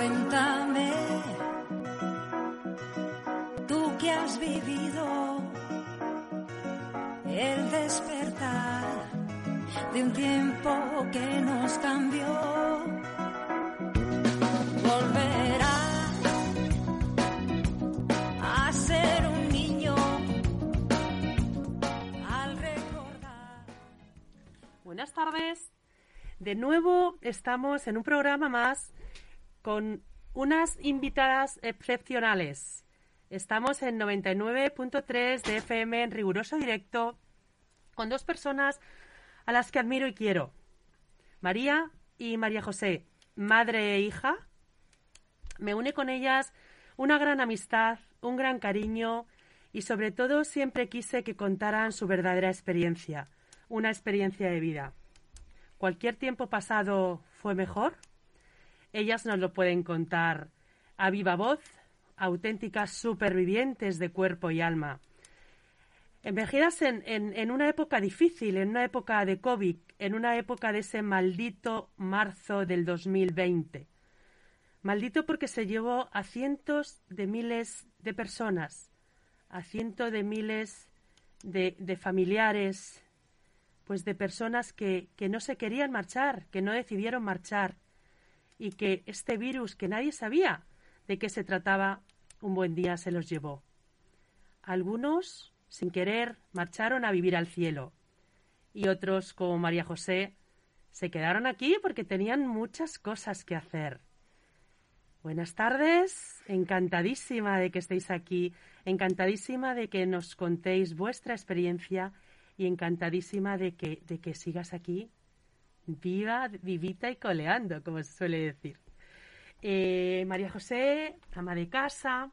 Cuéntame, tú que has vivido el despertar de un tiempo que nos cambió. Volverá a ser un niño al recordar. Buenas tardes. De nuevo estamos en un programa más con unas invitadas excepcionales. Estamos en 99.3 de FM en riguroso directo con dos personas a las que admiro y quiero. María y María José, madre e hija. Me une con ellas una gran amistad, un gran cariño y sobre todo siempre quise que contaran su verdadera experiencia, una experiencia de vida. ¿Cualquier tiempo pasado fue mejor? Ellas nos lo pueden contar a viva voz, auténticas supervivientes de cuerpo y alma. Envejidas en, en, en, una época difícil, en una época de COVID, en una época de ese maldito marzo del 2020. Maldito porque se llevó a cientos de miles de personas, a cientos de miles de, de familiares, pues de personas que, que no se querían marchar, que no decidieron marchar y que este virus que nadie sabía de qué se trataba, un buen día se los llevó. Algunos, sin querer, marcharon a vivir al cielo y otros, como María José, se quedaron aquí porque tenían muchas cosas que hacer. Buenas tardes, encantadísima de que estéis aquí, encantadísima de que nos contéis vuestra experiencia y encantadísima de que, de que sigas aquí viva, vivita y coleando, como se suele decir. Eh, María José, ama de casa,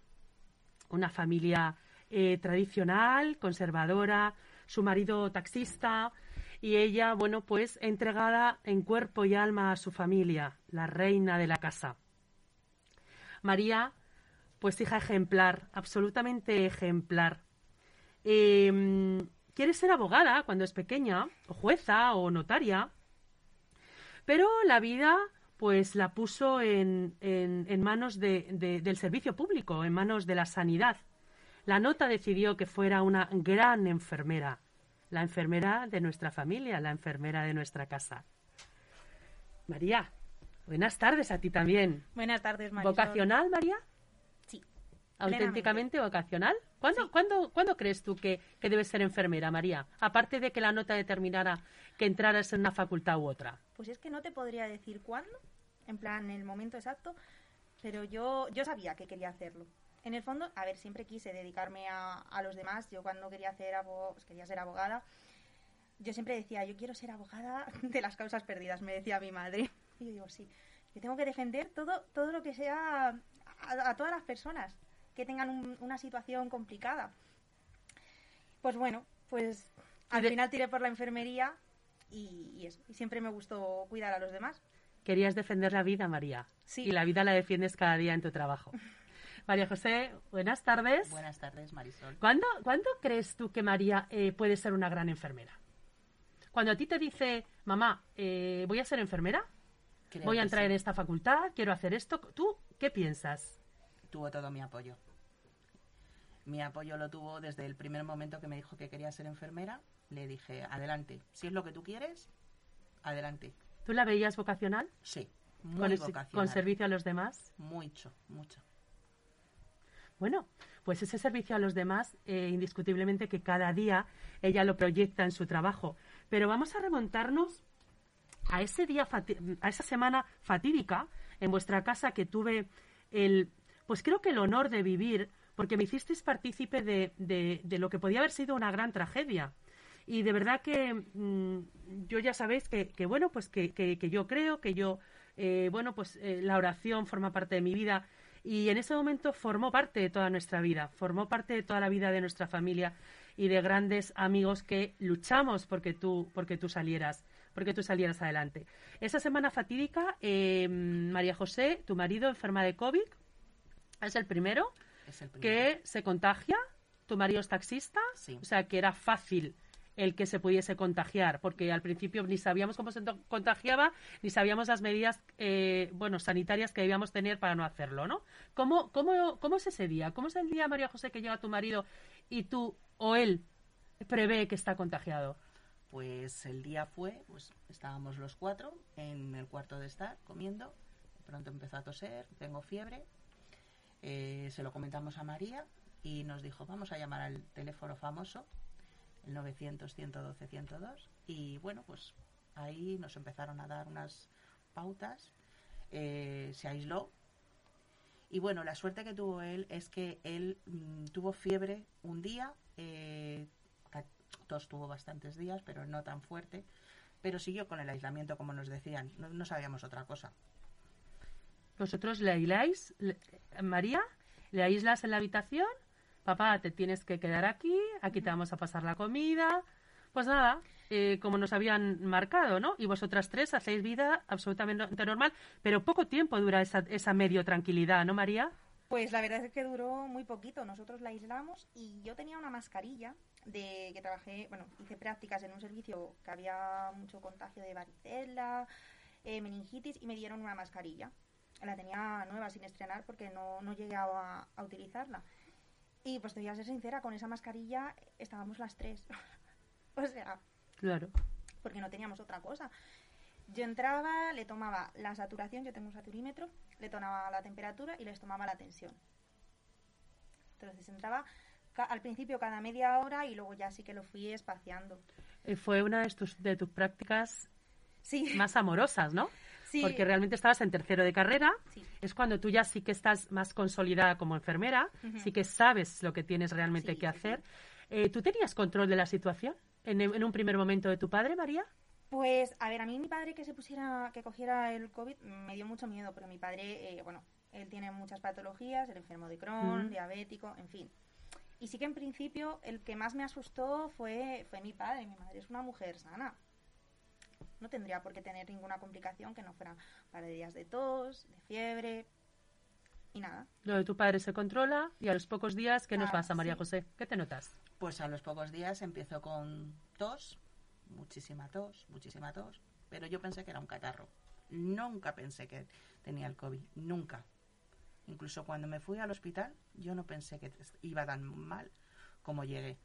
una familia eh, tradicional, conservadora, su marido taxista y ella, bueno, pues entregada en cuerpo y alma a su familia, la reina de la casa. María, pues hija ejemplar, absolutamente ejemplar. Eh, quiere ser abogada cuando es pequeña, o jueza, o notaria, pero la vida pues la puso en, en, en manos de, de, del servicio público, en manos de la sanidad. La nota decidió que fuera una gran enfermera, la enfermera de nuestra familia, la enfermera de nuestra casa. María, buenas tardes a ti también. Buenas tardes, María. ¿Vocacional, María? Sí. ¿Auténticamente vocacional? ¿Cuándo, sí. ¿cuándo, ¿cuándo crees tú que, que, debes ser enfermera, María? Aparte de que la nota determinara que entraras en una facultad u otra. Pues es que no te podría decir cuándo, en plan, el momento exacto, pero yo, yo sabía que quería hacerlo. En el fondo, a ver, siempre quise dedicarme a, a los demás. Yo cuando quería, hacer quería ser abogada, yo siempre decía, yo quiero ser abogada de las causas perdidas, me decía mi madre. Y yo digo, sí, yo tengo que defender todo, todo lo que sea a, a todas las personas que tengan un, una situación complicada. Pues bueno, pues al final tiré por la enfermería y, y, eso, y siempre me gustó cuidar a los demás. Querías defender la vida, María. Sí. Y la vida la defiendes cada día en tu trabajo. María José, buenas tardes. Buenas tardes, Marisol. ¿Cuándo, ¿cuándo crees tú que María eh, puede ser una gran enfermera? Cuando a ti te dice, mamá, eh, voy a ser enfermera, Creo voy a entrar sí. en esta facultad, quiero hacer esto, ¿tú qué piensas? Tuvo todo mi apoyo. Mi apoyo lo tuvo desde el primer momento que me dijo que quería ser enfermera. Le dije, adelante, si es lo que tú quieres, adelante. ¿Tú la veías vocacional? Sí, muy ¿Con, vocacional. ¿Con servicio a los demás? Mucho, mucho. Bueno, pues ese servicio a los demás, eh, indiscutiblemente que cada día ella lo proyecta en su trabajo. Pero vamos a remontarnos a ese día, a esa semana fatídica en vuestra casa que tuve el, pues creo que el honor de vivir, porque me hicisteis partícipe de, de, lo que podía haber sido una gran tragedia. Y de verdad que mmm, yo ya sabéis que, que bueno, pues que, que, yo creo, que yo, eh, bueno, pues eh, la oración forma parte de mi vida y en ese momento formó parte de toda nuestra vida, formó parte de toda la vida de nuestra familia y de grandes amigos que luchamos porque tú, porque tú salieras, porque tú salieras adelante. Esa semana fatídica, eh, María José, tu marido enferma de COVID, es el primero. Que se contagia, tu marido es taxista, sí. o sea que era fácil el que se pudiese contagiar, porque al principio ni sabíamos cómo se contagiaba, ni sabíamos las medidas, eh, bueno, sanitarias que debíamos tener para no hacerlo, ¿no? ¿Cómo, cómo, ¿Cómo es ese día? ¿Cómo es el día, María José, que llega tu marido y tú o él prevé que está contagiado? Pues el día fue, pues estábamos los cuatro en el cuarto de estar comiendo. De pronto empezó a toser, tengo fiebre. Eh, se lo comentamos a María y nos dijo, vamos a llamar al teléfono famoso, el 900-112-102. Y bueno, pues ahí nos empezaron a dar unas pautas. Eh, se aisló. Y bueno, la suerte que tuvo él es que él mm, tuvo fiebre un día, eh, tuvo bastantes días, pero no tan fuerte. Pero siguió con el aislamiento, como nos decían. No sabíamos otra cosa. ¿Vosotros le aisláis, María? ¿Le aíslas en la habitación? Papá, te tienes que quedar aquí, aquí te vamos a pasar la comida. Pues nada, eh, como nos habían marcado, ¿no? Y vosotras tres hacéis vida absolutamente normal, pero poco tiempo dura esa, esa medio tranquilidad, ¿no, María? Pues la verdad es que duró muy poquito. Nosotros la aislamos y yo tenía una mascarilla de que trabajé, bueno, hice prácticas en un servicio que había mucho contagio de varicela, eh, meningitis y me dieron una mascarilla. La tenía nueva sin estrenar porque no, no llegué a, a utilizarla. Y pues te voy a ser sincera, con esa mascarilla estábamos las tres. o sea, Claro. porque no teníamos otra cosa. Yo entraba, le tomaba la saturación, yo tengo un saturímetro, le tomaba la temperatura y les tomaba la tensión. Entonces entraba al principio cada media hora y luego ya sí que lo fui espaciando. Eh, fue una de tus, de tus prácticas Sí, más amorosas, ¿no? sí, Porque realmente estabas en tercero de carrera, sí. es cuando tú ya sí que estás más consolidada como enfermera, Ujú. sí que sabes lo que tienes realmente Sí, que hacer. Eh, ¿Tú tenías control de la situación en, en un primer momento de tu padre, María? Pues, a ver, a mí mi padre que se pusiera, que cogiera el COVID me dio mucho miedo, pero mi padre, eh, bueno, él tiene muchas patologías, el enfermo de Crohn, Mm. diabético, en fin. Y sí que en principio el que más me asustó fue, fue mi padre. Mi madre es una mujer sana. No tendría por qué tener ninguna complicación que no fuera para días de tos, de fiebre y nada. Lo de tu padre se controla y a los pocos días, ¿qué nos Ah, pasa, María sí. José? ¿Qué te notas? Pues a los pocos días empezó con tos, muchísima tos, muchísima tos, pero yo pensé que era un catarro. Nunca pensé que tenía el COVID, nunca. Incluso cuando me fui al hospital, yo no pensé que iba tan mal como llegué.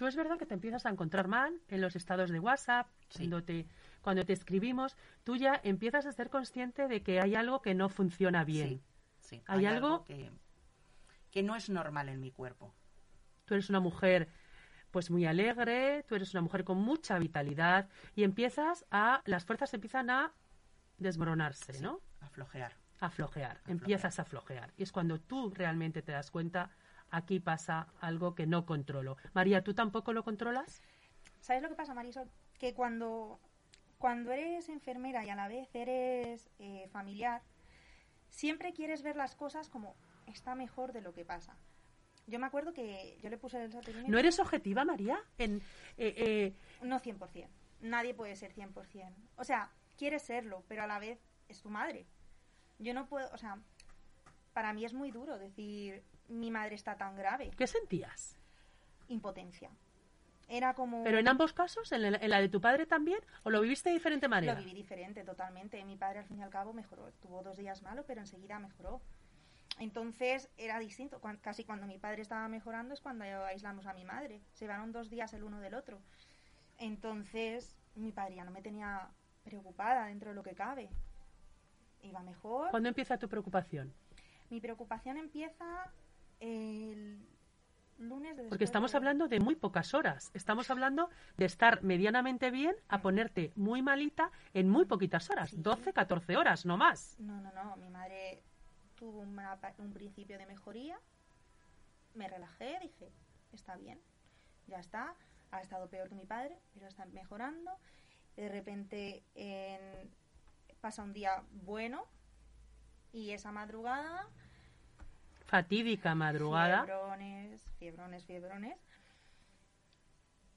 Tú es verdad que te empiezas a encontrar mal en los estados de WhatsApp, Sí. cuando, te, cuando te escribimos, tú ya empiezas a ser consciente de que hay algo que no funciona bien. Sí, sí. ¿Hay algo? que, que no es normal en mi cuerpo. Tú eres una mujer pues muy alegre, tú eres una mujer con mucha vitalidad y empiezas a, las fuerzas empiezan a desmoronarse, Sí, ¿no? A flojear. A flojear, flojear. empiezas a flojear. Y es cuando tú realmente te das cuenta, aquí pasa algo que no controlo. María, ¿tú tampoco lo controlas? ¿Sabes lo que pasa, Marisol? Que cuando, cuando eres enfermera y a la vez eres eh, familiar, siempre quieres ver las cosas como está mejor de lo que pasa. Yo me acuerdo que yo le puse el saturímetro. ¿No eres objetiva, María? En, eh, eh, No 100%. Nadie puede ser 100%. O sea, quiere serlo, pero a la vez es tu madre. Yo no puedo, o sea, para mí es muy duro decir mi madre está tan grave. ¿Qué sentías? Impotencia. Era como... ¿Pero en ambos casos? ¿En la, en la de tu padre también? ¿O lo viviste de diferente Lo manera? viví diferente totalmente. Mi padre al fin y al cabo mejoró. Tuvo dos días malo, pero enseguida mejoró. Entonces era distinto. Casi cuando mi padre estaba mejorando es cuando aislamos a mi madre. Se llevaron dos días el uno del otro. Entonces mi padre ya no me tenía preocupada dentro de lo que cabe. Iba mejor. ¿Cuándo empieza tu preocupación? Mi preocupación empieza el lunes de Porque estamos hablando de muy pocas horas. Estamos hablando de estar medianamente bien a ponerte muy malita en muy poquitas horas. Sí. 12, 14 horas, no más. No, no, no. Mi madre tuvo una un principio de mejoría. Me relajé, dije, está bien, ya está. Ha estado peor que mi padre, pero está mejorando. De repente en- pasa un día bueno y esa madrugada, Fatídica madrugada. fiebrones, fiebrones, fiebrones,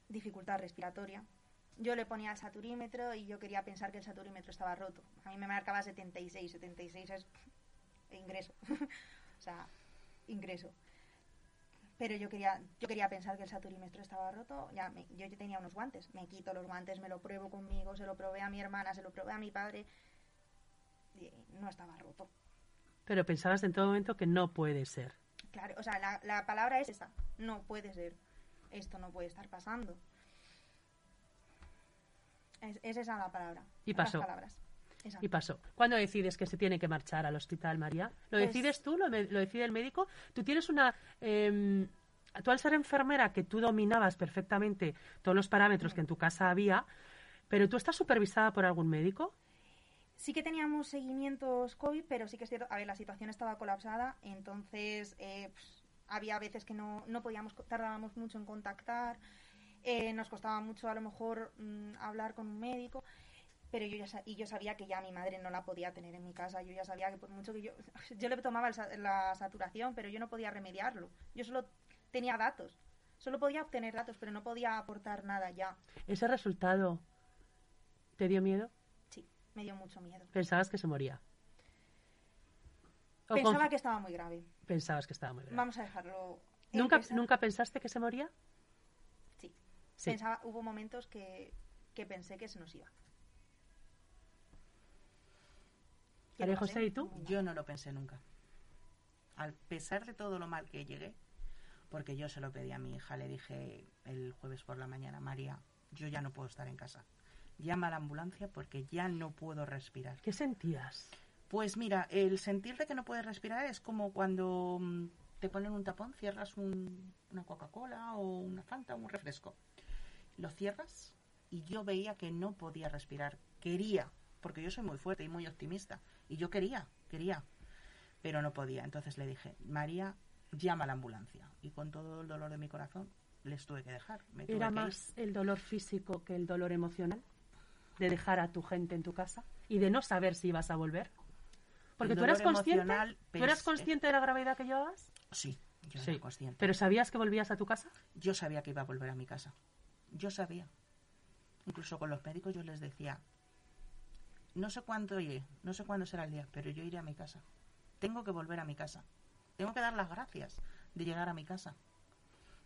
dificultad respiratoria. Yo le ponía el saturímetro y yo quería pensar que el saturímetro estaba roto. A mí me marcaba 76, 76 es ingreso. o sea, ingreso. Pero yo quería, yo quería pensar que el saturímetro estaba roto. Ya me- yo ya tenía unos guantes. Me quito los guantes, me lo pruebo conmigo, se lo probé a mi hermana, se lo probé a mi padre. No estaba roto. Pero pensabas en todo momento que no puede ser. Claro, o sea, la, la palabra es esa. No puede ser. Esto no puede estar pasando. Es, es esa la palabra. Y las pasó. palabras. Y pasó. ¿Cuándo decides que se tiene que marchar al hospital, María? ¿Lo Pues- decides tú? ¿Lo, lo decide el médico? Tú tienes una... em, tú al ser enfermera, que tú dominabas perfectamente todos los parámetros que en tu casa había, pero tú estás supervisada por algún médico? Sí que teníamos seguimientos COVID, pero sí que es cierto, a ver, la situación estaba colapsada, entonces eh, pues, había veces que no, no podíamos, tardábamos mucho en contactar, eh, nos costaba mucho a lo mejor mm, hablar con un médico, pero yo ya y yo sabía que ya mi madre no la podía tener en mi casa, yo ya sabía que por mucho que yo, yo le tomaba el la saturación, pero yo no podía remediarlo, yo solo tenía datos, solo podía obtener datos, pero no podía aportar nada ya, ¿Ese resultado te dio miedo? Me dio mucho miedo. Pensabas que se moría. Pensaba que estaba muy grave. Pensabas que estaba muy grave. Vamos a dejarlo. ¿Nunca, ¿Nunca pensaste que se moría? Sí. Sí. Pensaba, hubo momentos que, que pensé que se nos iba. María José, ¿y tú? Yo no lo pensé nunca. Al pesar de todo lo mal que llegué, porque yo se lo pedí a mi hija, le dije el jueves por la mañana, María, yo ya no puedo estar en casa. Llama a la ambulancia porque ya no puedo respirar. ¿Qué sentías? Pues mira, el sentir de que no puedes respirar es como cuando mm, te ponen un tapón, cierras un- una Coca-Cola o una Fanta o un refresco. Lo cierras y yo veía que no podía respirar. Quería, porque yo soy muy fuerte y muy optimista. Y yo quería, quería, pero no podía. Entonces le dije, María, llama a la ambulancia. Y con todo el dolor de mi corazón, les tuve que dejar. Me tuve ¿Era que ir. más el dolor físico que el dolor emocional? ¿De dejar a tu gente en tu casa? ¿Y de no saber si ibas a volver? Porque tú eras consciente, ¿tú eras consciente de la gravedad que llevabas? Sí, yo Sí. era consciente. ¿Pero sabías que volvías a tu casa? Yo sabía que iba a volver a mi casa. Yo sabía. Incluso con los médicos yo les decía, no sé cuándo iré, no sé cuándo será el día, pero yo iré a mi casa. Tengo que volver a mi casa. Tengo que dar las gracias de llegar a mi casa.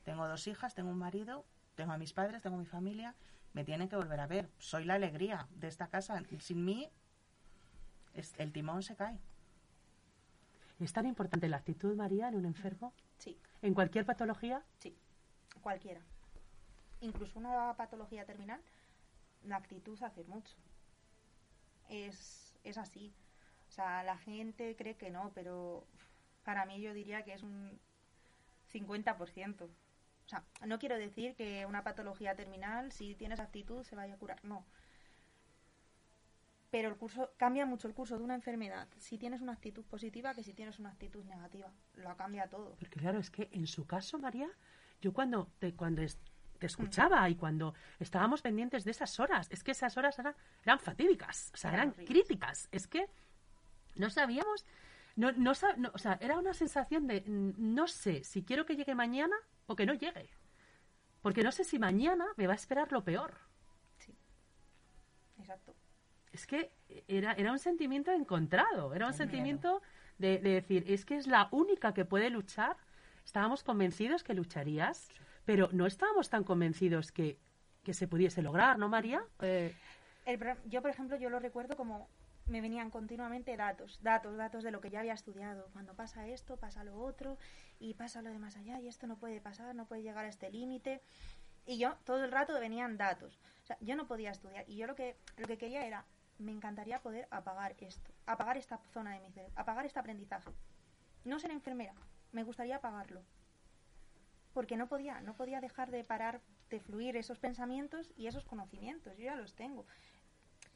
Tengo dos hijas, tengo un marido, tengo a mis padres, tengo mi familia. Me tienen que volver a ver. Soy la alegría de esta casa. Sin mí, es- el timón se cae. ¿Es tan importante la actitud, María, en un enfermo? Sí, ¿En cualquier patología? sí. Cualquiera. Incluso una patología terminal, la actitud hace mucho. Es, es así. O sea, la gente cree que no, pero para mí yo diría que es un 50%. O sea, no quiero decir que una patología terminal, si tienes actitud, se vaya a curar. No. Pero el curso cambia mucho el curso de una enfermedad si tienes una actitud positiva que si tienes una actitud negativa. Lo cambia todo. Porque claro, es que en su caso, María, yo cuando te, cuando es- te escuchaba y cuando estábamos pendientes de esas horas, es que esas horas eran, eran fatídicas, o sea, Eran críticas. Es que no sabíamos, no, no, no- o sea, era una sensación de mm, no sé si quiero que llegue mañana o que no llegue. Porque no sé si mañana me va a esperar lo peor. Sí. Exacto. Es que era, era un sentimiento encontrado, era un sentimiento de, de decir, es que es la única que puede luchar. Estábamos convencidos que lucharías, pero no estábamos tan convencidos que, que se pudiese lograr, ¿no, María? Eh, El yo, por ejemplo, yo lo recuerdo como me venían continuamente datos, datos, datos de lo que ya había estudiado. Cuando pasa esto, pasa lo otro, y pasa lo de más allá, y esto no puede pasar, no puede llegar a este límite. Y yo, todo el rato venían datos. O sea, yo no podía estudiar. Y yo lo que, lo que quería era, me encantaría poder apagar esto, apagar esta zona de mi cerebro, apagar este aprendizaje. No ser enfermera, me gustaría apagarlo. Porque no podía, no podía dejar de parar de fluir esos pensamientos y esos conocimientos. Yo ya los tengo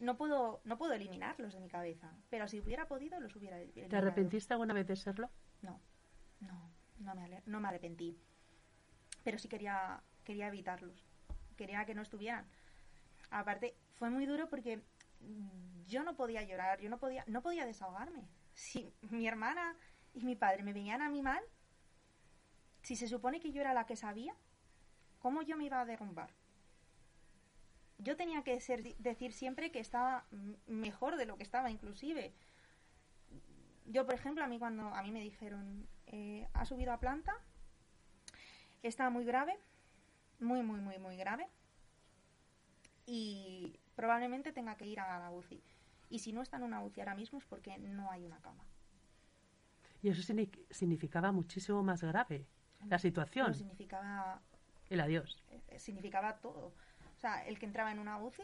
no puedo no puedo eliminarlos de mi cabeza pero si hubiera podido los hubiera ¿Te eliminado. arrepentiste alguna vez de serlo? no no no me, no me arrepentí pero sí quería quería evitarlos quería que no estuvieran aparte fue muy duro porque mm, yo no podía llorar yo no podía no podía desahogarme si mi hermana y mi padre me veían a mí mal si se supone que yo era la que sabía cómo yo me iba a derrumbar yo tenía que ser, decir siempre que estaba mejor de lo que estaba inclusive yo por ejemplo a mí cuando a mí me dijeron eh, ha subido a planta Está muy grave, muy, muy, muy, muy grave. Y probablemente tenga que ir a la UCI. Y si no está en una UCI ahora mismo es porque no hay una cama. Y eso signi- significaba muchísimo más grave la situación, Pero significaba, el adiós. eh, significaba todo. O sea, el que entraba en una UCI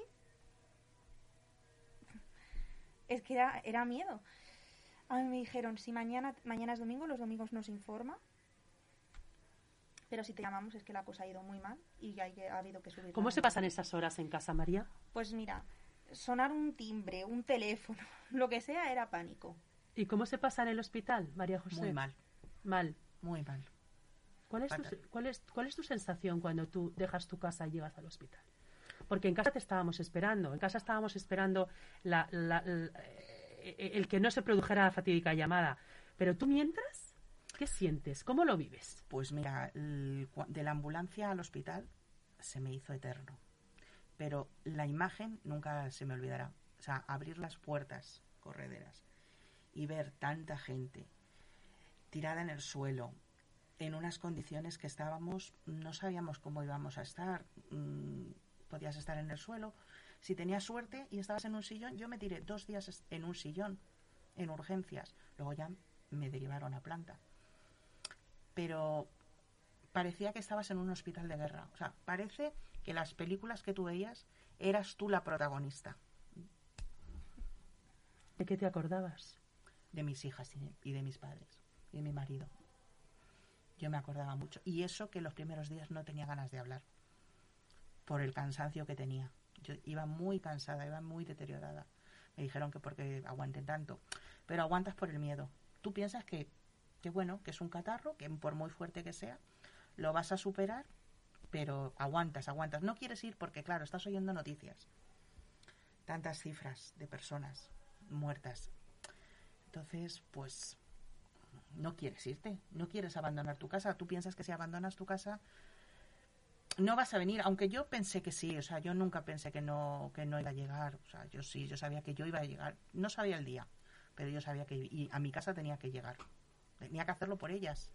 es que era, era miedo. A mí me dijeron, si mañana, mañana es domingo, los domingos nos informa. Pero si te llamamos es que la cosa ha ido muy mal y hay que- ha habido que subir. ¿Cómo se nota". pasan esas horas en casa, María? Pues mira, sonar un timbre, un teléfono, lo que sea, era pánico. ¿Y cómo se pasa en el hospital, María José? Muy mal, Mal. muy mal. ¿Cuál es, tu, cuál, es, ¿Cuál es tu sensación cuando tú dejas tu casa y llegas al hospital? Porque en casa te estábamos esperando, en casa estábamos esperando la- la- eh, el que no se produjera la fatídica llamada. Pero tú mientras, ¿qué sientes? ¿Cómo lo vives? Pues mira, de la ambulancia al hospital se me hizo eterno. Pero la imagen nunca se me olvidará. O sea, abrir las puertas correderas y ver tanta gente tirada en el suelo, en unas condiciones que estábamos, no sabíamos cómo íbamos a estar. Podías estar en el suelo. Si tenías suerte y estabas en un sillón, yo me tiré dos días en un sillón, en urgencias. Luego ya me derivaron a planta. Pero parecía que estabas en un hospital de guerra. O sea, parece que las películas que tú veías eras tú la protagonista ¿De qué te acordabas? de mis hijas y de, y de mis padres y de mi marido. Yo me acordaba mucho. Y eso que los primeros días no tenía ganas de hablar por el cansancio que tenía. Yo iba muy cansada, iba muy deteriorada. Me dijeron que porque aguanté tanto. Pero aguantas por el miedo. Tú piensas que, que bueno, que es un catarro, que por muy fuerte que sea, lo vas a superar, pero aguantas, aguantas. No quieres ir porque, claro, estás oyendo noticias. Tantas cifras de personas muertas. Entonces, pues no quieres irte, no quieres abandonar tu casa. Tú piensas que si abandonas tu casa no vas a venir, aunque yo pensé que sí, o sea, yo nunca pensé que no que no iba a llegar, o sea, yo sí, yo sabía que yo iba a llegar, no sabía el día, pero yo sabía que y a mi casa tenía que llegar. Tenía que hacerlo por ellas.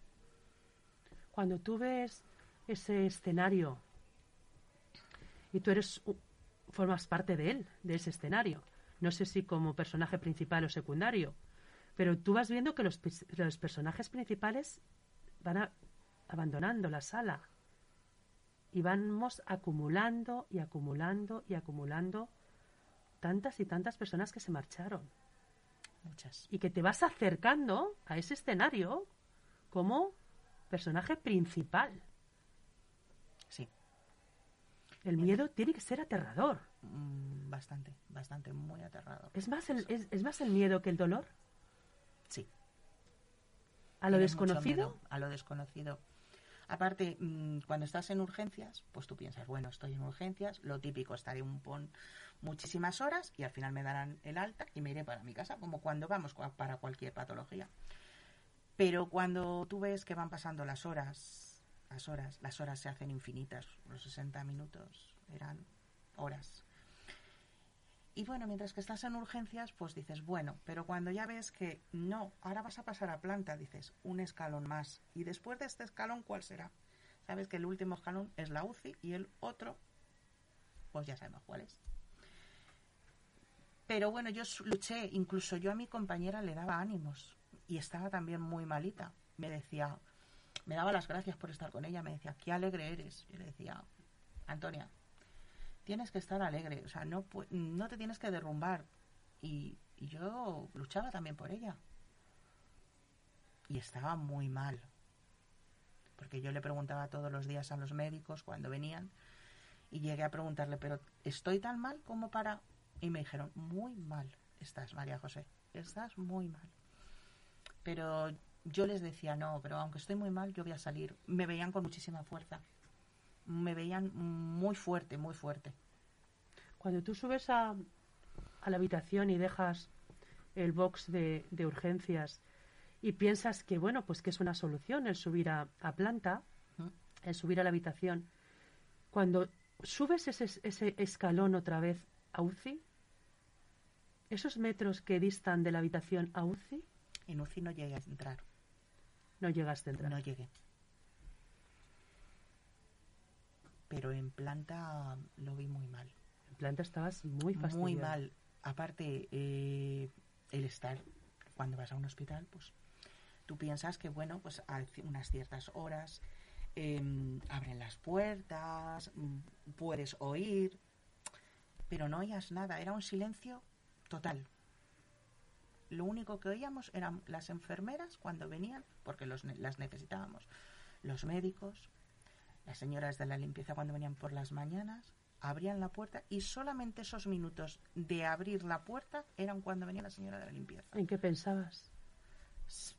Cuando tú ves ese escenario y tú eres formas parte de él, de ese escenario, no sé si como personaje principal o secundario, pero tú vas viendo que los, los personajes principales van a- abandonando la sala y vamos acumulando y acumulando y acumulando tantas y tantas personas que se marcharon Muchas. y que te vas acercando a ese escenario como personaje principal. Sí. El miedo tiene que ser aterrador. Mm, Bastante, bastante, muy aterrador. ¿Es más el, es, es más el miedo que el dolor? Sí. ¿A lo Tienes desconocido? miedo A lo desconocido. Aparte, mm, cuando estás en urgencias, pues tú piensas, bueno, estoy en urgencias, lo típico, estaré un pon muchísimas horas y al final me darán el alta y me iré para mi casa, como cuando vamos para cualquier patología. Pero cuando tú ves que van pasando las horas, las horas, las horas se hacen infinitas, los 60 minutos eran horas. Y bueno, mientras que estás en urgencias, pues dices, bueno, pero cuando ya ves que no, ahora vas a pasar a planta, dices, un escalón más. Y después de este escalón, ¿cuál será? Sabes que el último escalón es la UCI y el otro, pues ya sabemos cuál es. Pero bueno, yo luché, incluso yo a mi compañera le daba ánimos y estaba también muy malita. Me decía, me daba las gracias por estar con ella, me decía, qué alegre eres. Yo le decía, Antonia, tienes que estar alegre, o sea, no, no te tienes que derrumbar. Y, y yo luchaba también por ella. Y estaba muy mal. Porque yo le preguntaba todos los días a los médicos cuando venían. Y llegué a preguntarle, pero ¿estoy tan mal como para...? Y me dijeron, muy mal estás, María José. Estás muy mal. Pero yo les decía, no, pero aunque estoy muy mal, yo voy a salir. Me veían con muchísima fuerza. Me veían muy fuerte, muy fuerte. Cuando tú subes a, a la habitación y dejas el box de, de urgencias y piensas que, bueno, pues que es una solución el subir a, a planta, el subir a la habitación, cuando subes ese, ese escalón otra vez a UCI, esos metros que distan de la habitación a UCI, En UCI no llegué a entrar. no llegaste a entrar. No llegué. Pero en planta lo vi muy mal. En planta estabas muy fastidiada. Muy mal. Aparte, eh, el estar, cuando vas a un hospital, pues tú piensas que, bueno, pues a unas ciertas horas em, abren las puertas, mm, puedes oír, pero no oías nada, era un silencio total. Lo único que oíamos eran las enfermeras cuando venían, porque los las necesitábamos, los médicos, las señoras de la limpieza cuando venían por las mañanas, abrían la puerta y solamente esos minutos de abrir la puerta eran cuando venía la señora de la limpieza. ¿En qué pensabas?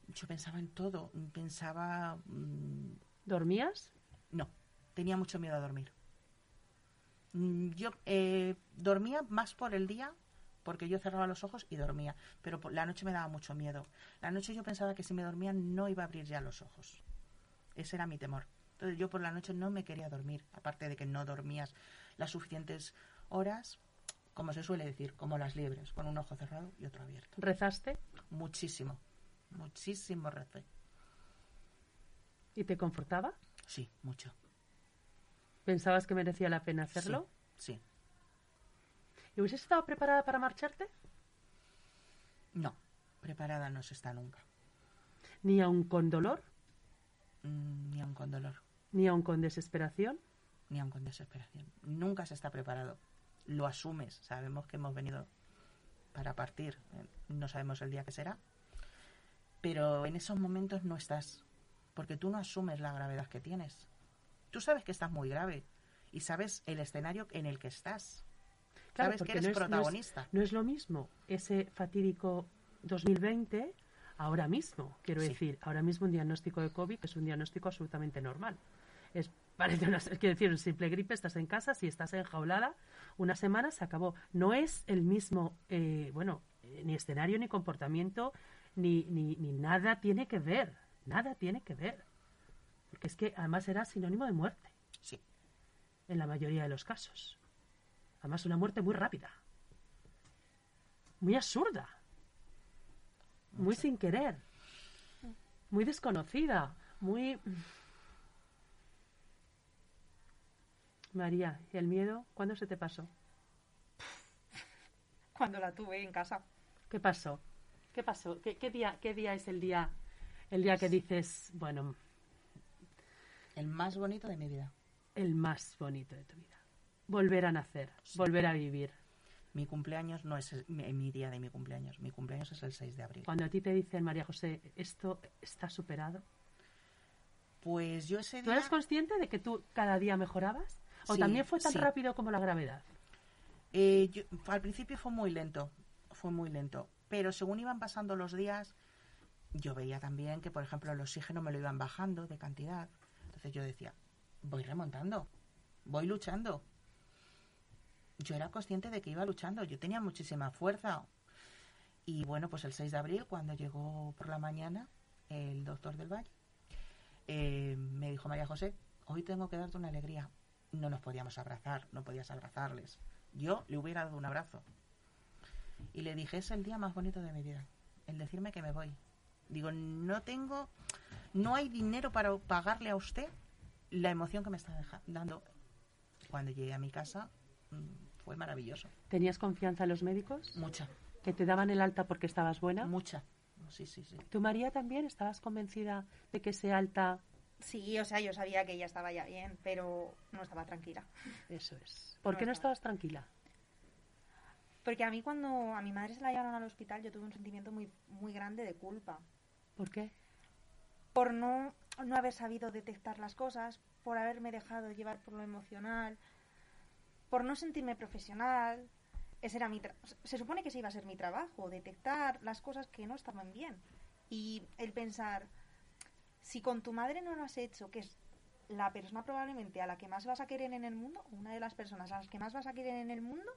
Yo pensaba en todo, pensaba... mm, ¿Dormías? no, tenía mucho miedo a dormir. Mm, Yo eh, dormía más por el día, porque yo cerraba los ojos y dormía, pero por la noche me daba mucho miedo. La noche yo pensaba que si me dormía no iba a abrir ya los ojos. Ese era mi temor. Entonces yo por la noche no me quería dormir, aparte de que no dormías las suficientes horas, como se suele decir, como las liebres, con un ojo cerrado y otro abierto. ¿Rezaste? Muchísimo, muchísimo recé. ¿Y te confortaba? Sí, mucho. ¿Pensabas que merecía la pena hacerlo? Sí. ¿Y hubieses estado preparada para marcharte? No, preparada no se está nunca. ¿Ni aun con dolor? Mm, Ni aun con dolor, ¿Ni aun con desesperación? ni aun con desesperación. Nunca se está preparado. Lo asumes. Sabemos que hemos venido para partir. eh, No sabemos el día que será. Pero en esos momentos no estás. Porque tú no asumes la gravedad que tienes. Tú sabes que estás muy grave. Y sabes el escenario en el que estás. Claro, sabes que eres no es- no es- protagonista. No es lo mismo ese fatídico 2020 ahora mismo. Quiero Sí. decir, ahora mismo un diagnóstico de COVID es un diagnóstico absolutamente normal. Es, parece una, quiero decir, un simple gripe, estás en casa, si estás enjaulada, una semana se acabó. No es el mismo, eh, bueno, eh, ni escenario, ni comportamiento, ni, ni, ni nada tiene que ver. Nada tiene que ver. Porque es que además era sinónimo de muerte Sí. en la mayoría de los casos. Además, una muerte muy rápida. Muy absurda. Muy sin querer. Muy desconocida. Muy... María, ¿y el miedo? ¿Cuándo se te pasó? Cuando la tuve en casa. ¿Qué pasó? ¿Qué pasó? ¿Qué, qué día, ¿Qué día es el día, el día que dices, bueno, El más bonito de mi vida. el más bonito de tu vida? Volver a nacer, volver a vivir. Mi cumpleaños no es el- mi, mi día de mi cumpleaños. Mi cumpleaños es el 6 de abril. Cuando a ti te dicen, María José, esto está superado, Pues yo ese ¿Tú día... eres consciente de que tú cada día mejorabas? ¿O Sí, también fue tan sí. rápido como la gravedad? Eh, yo- al principio fue muy lento, fue muy lento, pero según iban pasando los días, yo veía también que, por ejemplo, el oxígeno me lo iban bajando de cantidad. Entonces yo decía, voy remontando, voy luchando. Yo era consciente de que iba luchando, yo tenía muchísima fuerza. Y bueno, pues el 6 de abril, cuando llegó por la mañana el doctor del Valle, eh, me dijo María José, hoy tengo que darte una alegría. No nos podíamos abrazar, no podías abrazarles. Yo le hubiera dado un abrazo. Y le dije, es el día más bonito de mi vida, el decirme que me voy. Digo, no tengo, no hay dinero para pagarle a usted la emoción que me está dando. Cuando llegué a mi casa, mm, fue maravilloso. ¿Tenías confianza en los médicos? Mucha, ¿Que te daban el alta porque estabas buena? mucha. Sí, sí, sí. ¿Tú, María, también estabas convencida de que ese alta... Sí, o sea, yo sabía que ella estaba ya bien, pero no estaba tranquila. Eso es. ¿Por No qué no estaba. estabas tranquila? Porque a mí cuando a mi madre se la llevaron al hospital yo tuve un sentimiento muy, muy grande de culpa. ¿Por qué? Por no, no haber sabido detectar las cosas, por haberme dejado llevar por lo emocional, por no sentirme profesional. Ese era mi tra- se supone que ese iba a ser mi trabajo, detectar las cosas que no estaban bien. Y el pensar, si con tu madre no lo has hecho, que es la persona probablemente a la que más vas a querer en el mundo, una de las personas a las que más vas a querer en el mundo,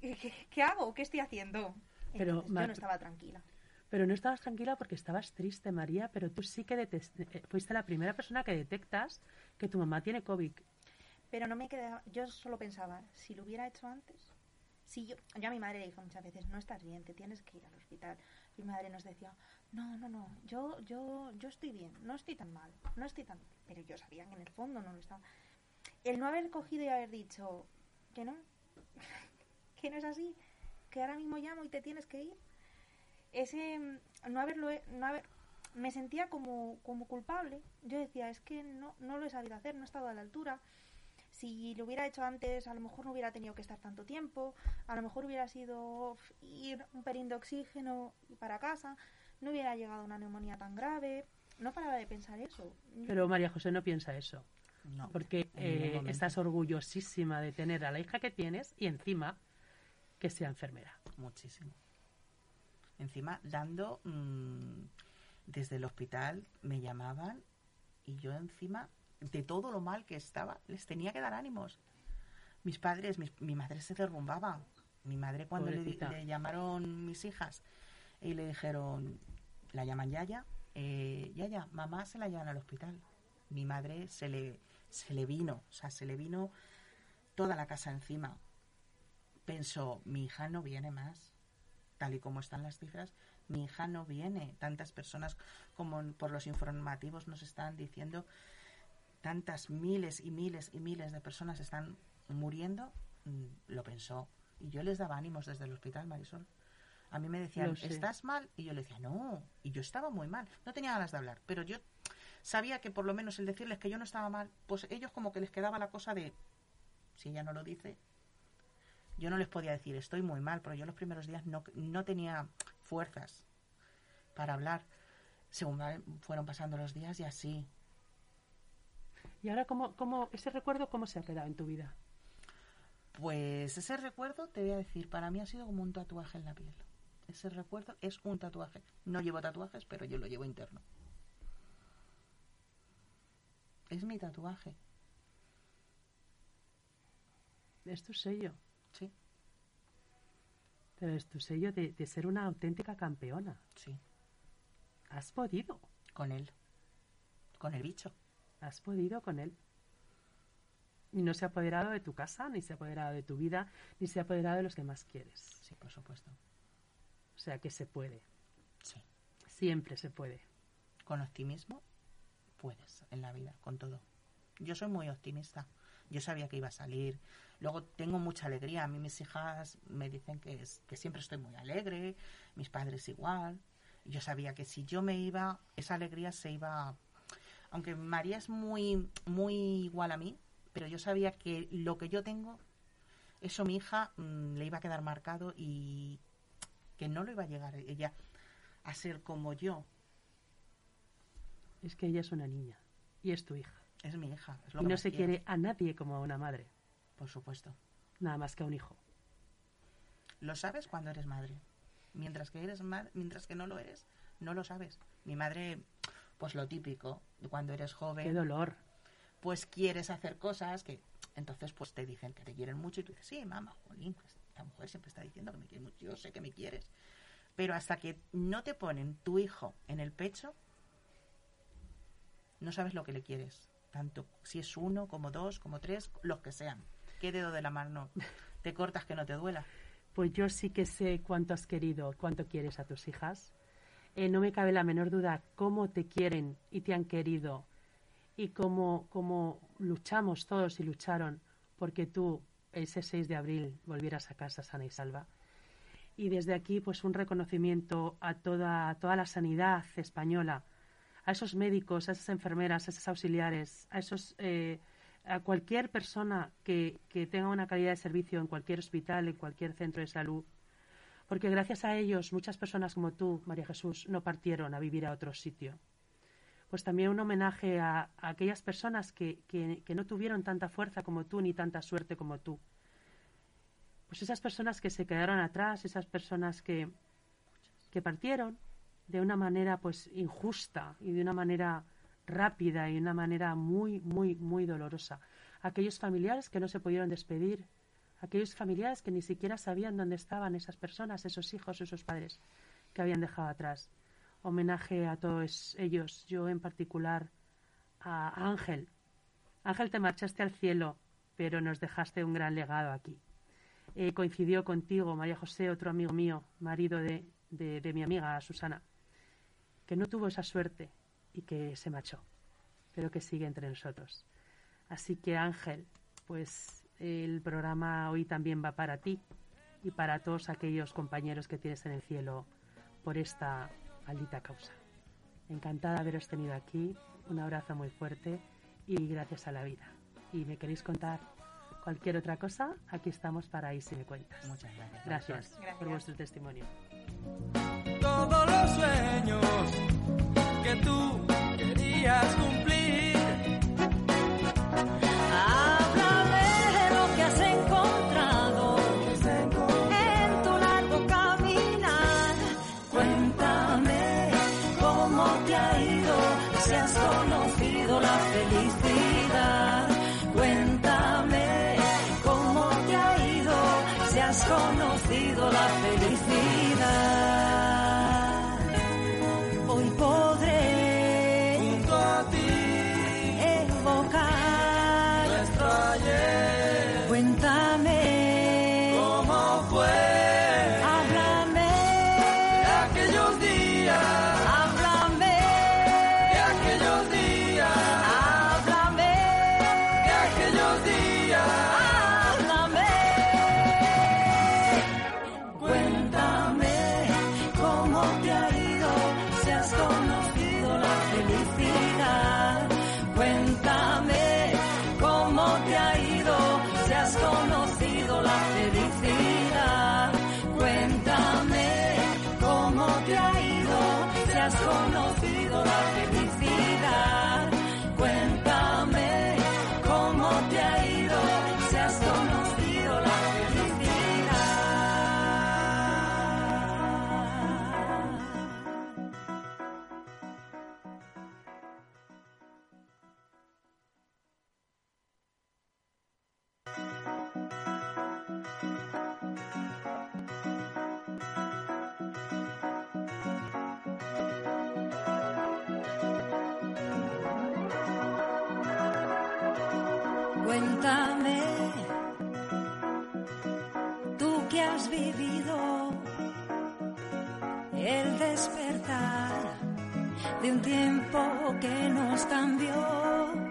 ¿qué, qué- qué hago? ¿Qué estoy haciendo? Pero, Entonces, yo no estaba tranquila. Pero no estabas tranquila porque estabas triste, María, pero tú sí que eh, fuiste la primera persona que detectas que tu mamá tiene COVID. Pero no me quedaba, yo solo pensaba, si lo hubiera hecho antes, si yo, yo a mi madre le dije muchas veces, no estás bien, te tienes que ir al hospital. Mi madre nos decía, no, no, no, yo, yo, yo estoy bien, no estoy tan mal, no estoy tan Pero yo sabía que en el fondo no lo estaba. El no haber cogido y haber dicho que no, que no es así, que ahora mismo llamo y te tienes que ir. Ese mm, no haberlo, no haber, me sentía como, como culpable. Yo decía, es que no, no lo he sabido hacer, no he estado a la altura. Si lo hubiera hecho antes, a lo mejor no hubiera tenido que estar tanto tiempo, a lo mejor hubiera sido ir un pelín de oxígeno y para casa, no hubiera llegado una neumonía tan grave. No paraba de pensar eso. Pero María José no piensa eso. No, Porque eh, estás orgullosísima de tener a la hija que tienes y encima que sea enfermera. Muchísimo. Encima, dando. mm, desde el hospital me llamaban y yo, encima, de todo lo mal que estaba, les tenía que dar ánimos. Mis padres, mis- mi madre se derrumbaba. Mi madre, cuando le, le llamaron mis hijas y le dijeron, la llaman Yaya, eh, Yaya, mamá se la llevan al hospital. Mi madre se le, se le vino, o sea, se le vino toda la casa encima. Pensó, mi hija no viene más tal y como están las cifras, mi hija no viene. Tantas personas como por los informativos nos están diciendo, tantas miles y miles y miles de personas están muriendo, mm, lo pensó. Y yo les daba ánimos desde el hospital, Marisol. A mí me decían, sé. ¿estás mal? Y yo le decía, no. Y yo estaba muy mal. No tenía ganas de hablar, pero yo sabía que por lo menos el decirles que yo no estaba mal, pues ellos como que les quedaba la cosa de, si ella no lo dice, yo no les podía decir, estoy muy mal, pero yo los primeros días no, no tenía fuerzas para hablar. Según fueron pasando los días y así. ¿Y ahora cómo, cómo, ese recuerdo cómo se ha quedado en tu vida? Pues ese recuerdo, te voy a decir, para mí ha sido como un tatuaje en la piel. Ese recuerdo es un tatuaje. No llevo tatuajes, pero yo lo llevo interno. Es mi tatuaje, Es tu sello. sí, Pero es tu sello de, de ser una auténtica campeona. sí, Has podido. con él, con el bicho. Has podido con él. Y no se ha apoderado de tu casa, ni se ha apoderado de tu vida, ni se ha apoderado de los que más quieres. Sí, por supuesto. O sea que se puede. Sí. Siempre se puede. Con optimismo puedes en la vida, con todo. Yo soy muy optimista. Yo sabía que iba a salir. Luego tengo mucha alegría. A mí mis hijas me dicen que, es, que siempre estoy muy alegre. Mis padres igual. Yo sabía que si yo me iba, esa alegría se iba... Aunque María es muy, muy igual a mí, pero yo sabía que lo que yo tengo, eso mi hija mm, le iba a quedar marcado y que no lo iba a llegar ella a ser como yo. Es que ella es una niña. Y es tu hija. Es mi hija. Es lo Y que no se quiere a nadie como a una madre. Por supuesto. Nada más que a un hijo. Lo sabes cuando eres madre. Mientras que eres mientras que no lo eres, no lo sabes. Mi madre, pues lo típico, cuando eres Qué joven, dolor. pues quieres hacer cosas que entonces pues te dicen que te quieren mucho y tú dices, sí, mamá, jolín, pues esta mujer siempre está diciendo que me quiere mucho, yo sé que me quieres. Pero hasta que no te ponen tu hijo en el pecho, no sabes lo que le quieres. Tanto si es uno, como dos, como tres, los que sean. ¿Qué dedo de la mano te cortas que no te duela? Pues yo sí que sé cuánto has querido, cuánto quieres a tus hijas. Eh, no me cabe la menor duda cómo te quieren y te han querido y cómo, cómo luchamos todos y lucharon porque tú ese 6 de abril volvieras a casa sana y salva. Y desde aquí, pues un reconocimiento a toda, toda la sanidad española, a esos médicos, a esas enfermeras, a esos auxiliares, a esos eh, a cualquier persona que, que tenga una calidad de servicio en cualquier hospital, en cualquier centro de salud, porque gracias a ellos muchas personas como tú, María Jesús, no partieron a vivir a otro sitio. Pues también un homenaje a, aquellas personas que, que, que no tuvieron tanta fuerza como tú ni tanta suerte como tú. Pues esas personas que se quedaron atrás, esas personas que, que partieron de una manera pues injusta y de una manera rápida y de una manera muy, muy, muy dolorosa. Aquellos familiares que no se pudieron despedir, aquellos familiares que ni siquiera sabían dónde estaban esas personas, esos hijos, esos padres que habían dejado atrás. Homenaje a todos ellos, yo en particular a Ángel. Ángel, te marchaste al cielo, pero nos dejaste un gran legado aquí. Eh, coincidió contigo María José, otro amigo mío, marido de, de, de mi amiga Susana, que no tuvo esa suerte y que se marchó, pero que sigue entre nosotros. Así que Ángel, pues el programa hoy también va para ti y para todos aquellos compañeros que tienes en el cielo por esta maldita causa. Encantada de haberos tenido aquí, un abrazo muy fuerte y gracias a la vida. Y me queréis contar cualquier otra cosa, aquí estamos para ahí si me cuentas. Muchas gracias. Gracias, gracias. por vuestro testimonio. Todos los sueños que tú querías cumplir despertar de un tiempo que nos cambió.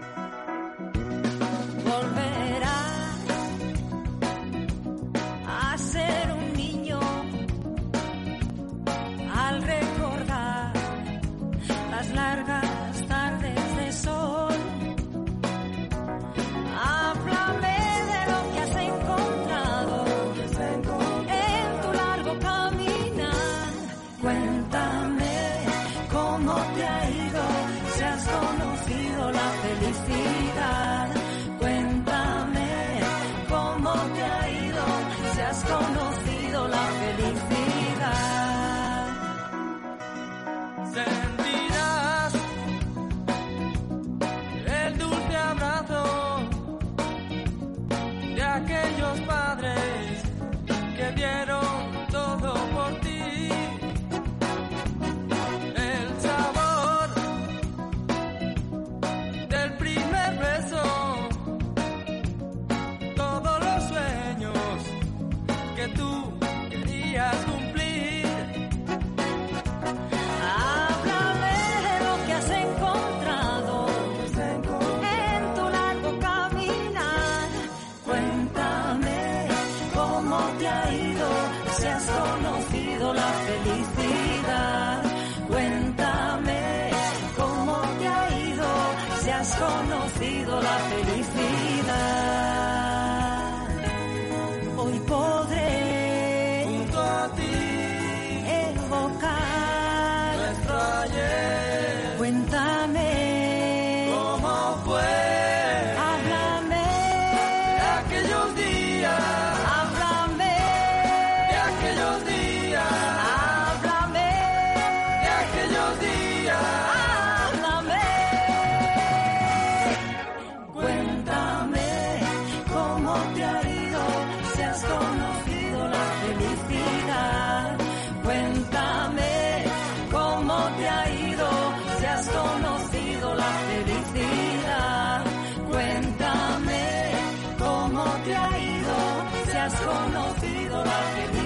has conocido la felicidad.